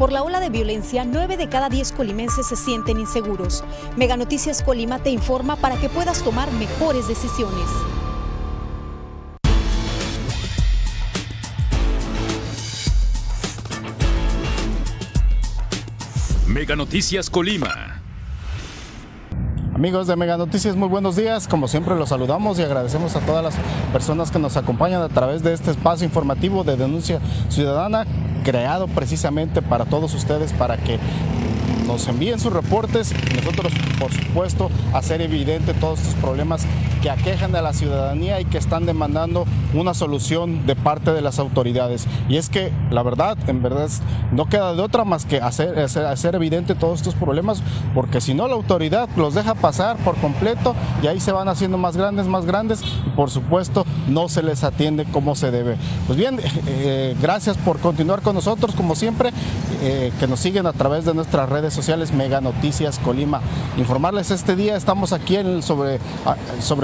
Por la ola de violencia, 9 de cada 10 colimenses se sienten inseguros. Mega Noticias Colima te informa para que puedas tomar mejores decisiones. Mega Noticias Colima. Amigos de Mega Noticias, muy buenos días. Como siempre los saludamos y agradecemos a todas las personas que nos acompañan a través de este espacio informativo de denuncia ciudadana creado precisamente para todos ustedes para que nos envíen sus reportes. Y nosotros, por supuesto, hacer evidente todos estos problemas que aquejan a la ciudadanía y que están demandando una solución de parte de las autoridades. Y es que la verdad, en verdad, no queda de otra más que hacer, hacer, evidente todos estos problemas, porque si no la autoridad los deja pasar por completo y ahí se van haciendo más grandes, más grandes y por supuesto no se les atiende como se debe. Pues bien, eh, gracias por continuar con nosotros como siempre, eh, que nos siguen a través de nuestras redes sociales Mega Noticias Colima. Informarles este día estamos aquí en, sobre, ah,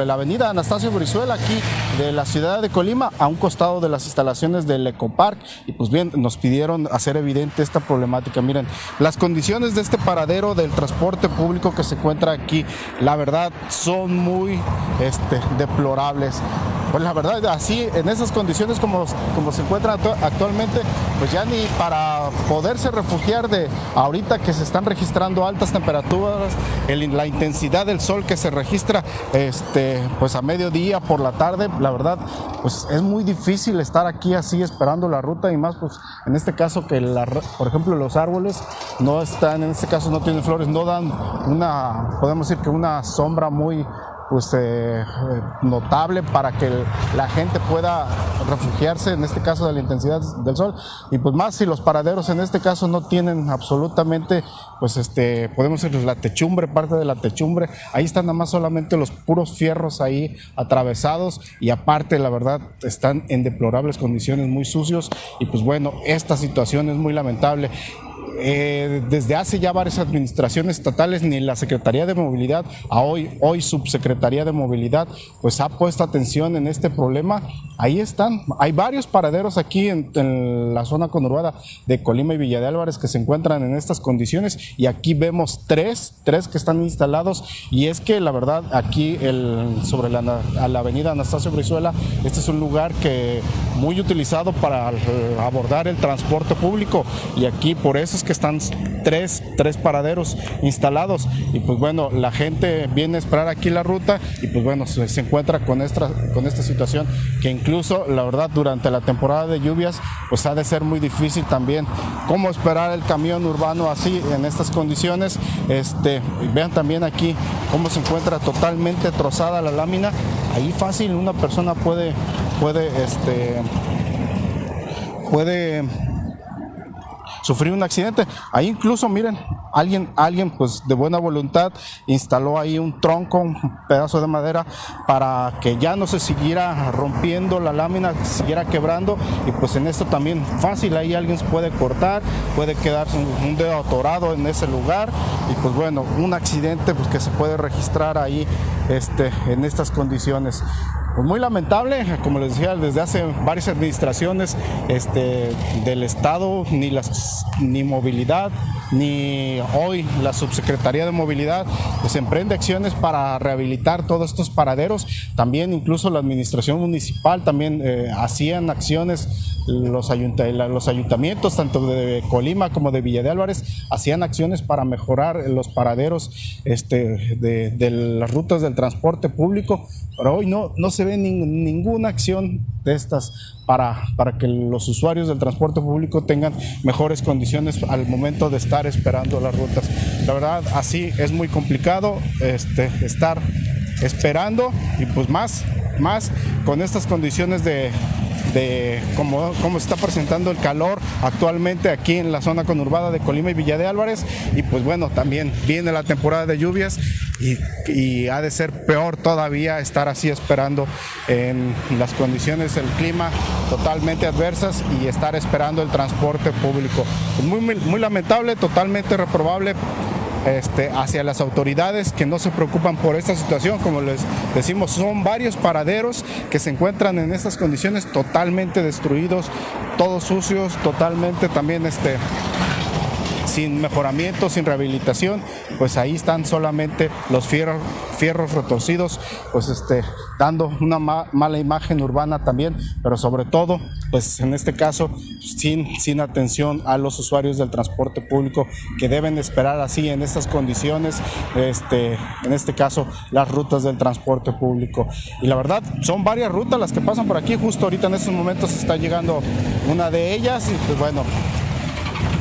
la avenida Anastasio Brizuela, aquí de la ciudad de Colima, a un costado de las instalaciones del Ecopark. Y pues bien, nos pidieron hacer evidente esta problemática. Miren, las condiciones de este paradero del transporte público que se encuentra aquí, la verdad, son muy este, deplorables. Pues la verdad, así, en esas condiciones como, como se encuentran actualmente, pues ya ni para poderse refugiar de ahorita que se están registrando altas temperaturas, la intensidad del sol que se registra este, pues a mediodía por la tarde, la verdad, pues es muy difícil estar aquí así esperando la ruta y más pues en este caso que por ejemplo los árboles no están, en este caso no tienen flores, no dan una, podemos decir que una sombra muy pues, eh, notable para que la gente pueda refugiarse, en este caso de la intensidad del sol, y pues más si los paraderos en este caso no tienen absolutamente, pues este, podemos decir la techumbre, parte de la techumbre, ahí están nada más solamente los puros fierros ahí atravesados y aparte la verdad están en deplorables condiciones, muy sucios. Y pues bueno, esta situación es muy lamentable eh, desde hace ya varias administraciones estatales, ni la Secretaría de Movilidad, a hoy, hoy Subsecretaría de Movilidad, pues ha puesto atención en este problema. Ahí están, hay varios paraderos aquí en, la zona conurbada de Colima y Villa de Álvarez que se encuentran en estas condiciones y aquí vemos tres, tres que están instalados. Y es que la verdad aquí el, sobre la, la avenida Anastasio Brizuela, este es un lugar que muy utilizado para abordar el transporte público. Y aquí por eso que están tres, tres paraderos instalados y pues bueno, la gente viene a esperar aquí la ruta y pues bueno, se, encuentra con esta, con esta situación que incluso la verdad durante la temporada de lluvias pues ha de ser muy difícil también cómo esperar el camión urbano así en estas condiciones. Este, vean también aquí cómo se encuentra totalmente trozada la lámina. Ahí fácil una persona puede, puede, este, puede sufrir un accidente. Ahí incluso, miren, alguien, alguien pues de buena voluntad instaló ahí un tronco, un pedazo de madera para que ya no se siguiera rompiendo la lámina, siguiera quebrando y pues en esto también fácil, ahí alguien puede cortar, puede quedarse un dedo atorado en ese lugar y pues bueno, un accidente pues que se puede registrar ahí este, en estas condiciones. Pues muy lamentable, como les decía, desde hace varias administraciones este, del Estado, ni, las, ni movilidad, ni hoy la Subsecretaría de Movilidad, pues emprende acciones para rehabilitar todos estos paraderos. También incluso la Administración Municipal también eh, hacían acciones los, ayuntamientos, tanto de Colima como de Villa de Álvarez, hacían acciones para mejorar los paraderos este, de, las rutas del transporte público, pero hoy no, no se ve ninguna acción de estas para, para que los usuarios del transporte público tengan mejores condiciones al momento de estar esperando las rutas. La verdad, así es muy complicado este, estar esperando y pues más, más con estas condiciones de, de cómo, se está presentando el calor actualmente aquí en la zona conurbada de Colima y Villa de Álvarez. Y pues bueno, también viene la temporada de lluvias y, y ha de ser peor todavía estar así esperando en las condiciones del clima totalmente adversas y estar esperando el transporte público. Muy, muy lamentable, totalmente reprobable este, hacia las autoridades que no se preocupan por esta situación. Como les decimos, son varios paraderos que se encuentran en estas condiciones totalmente destruidos, todos sucios, totalmente también este, sin mejoramiento, sin rehabilitación, pues ahí están solamente los fierros, retorcidos, pues este, dando una mala imagen urbana también, pero sobre todo, pues en este caso, sin, sin atención a los usuarios del transporte público que deben esperar así en estas condiciones, este, en este caso, las rutas del transporte público. Y la verdad, son varias rutas las que pasan por aquí, justo ahorita en estos momentos está llegando una de ellas y pues bueno,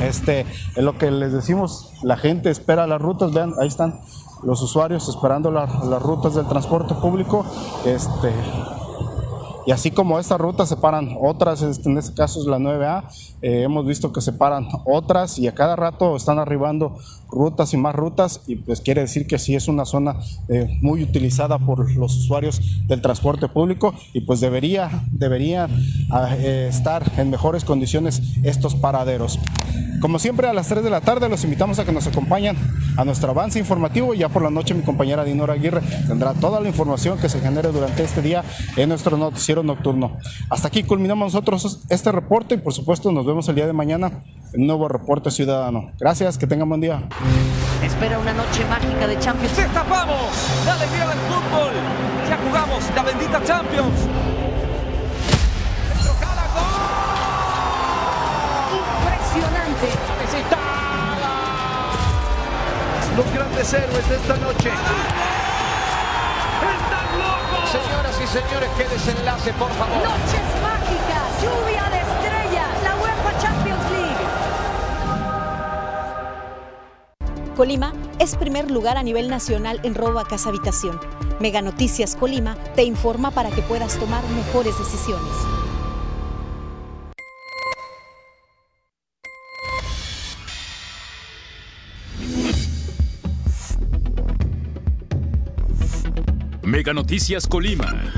este, es lo que les decimos, la gente espera las rutas, vean, ahí están los usuarios esperando las rutas del transporte público. Este, y así como esta ruta se paran otras, en este caso es la 9A, eh, hemos visto que se paran otras y a cada rato están arribando rutas y más rutas y pues quiere decir que sí es una zona eh, muy utilizada por los usuarios del transporte público y pues debería, debería ah, eh, estar en mejores condiciones estos paraderos. Como siempre a las 3 de la tarde los invitamos a que nos acompañen a nuestro avance informativo y ya por la noche mi compañera Dinora Aguirre tendrá toda la información que se genere durante este día en nuestro noticiero nocturno. Hasta aquí culminamos nosotros este reporte y por supuesto nos vemos el día de mañana en un nuevo reporte ciudadano. Gracias, que tengan buen día. Espera una noche mágica de Champions. ¡Destapamos! ¡La alegría del fútbol! ¡Ya jugamos la bendita Champions! ¡Impresionante! Los grandes héroes de esta noche. Señores, qué desenlace, por favor. Noches mágicas, lluvia de estrellas, la UEFA Champions League. Colima es primer lugar a nivel nacional en robo a casa habitación. Mega Noticias Colima te informa para que puedas tomar mejores decisiones. Noticias Colima.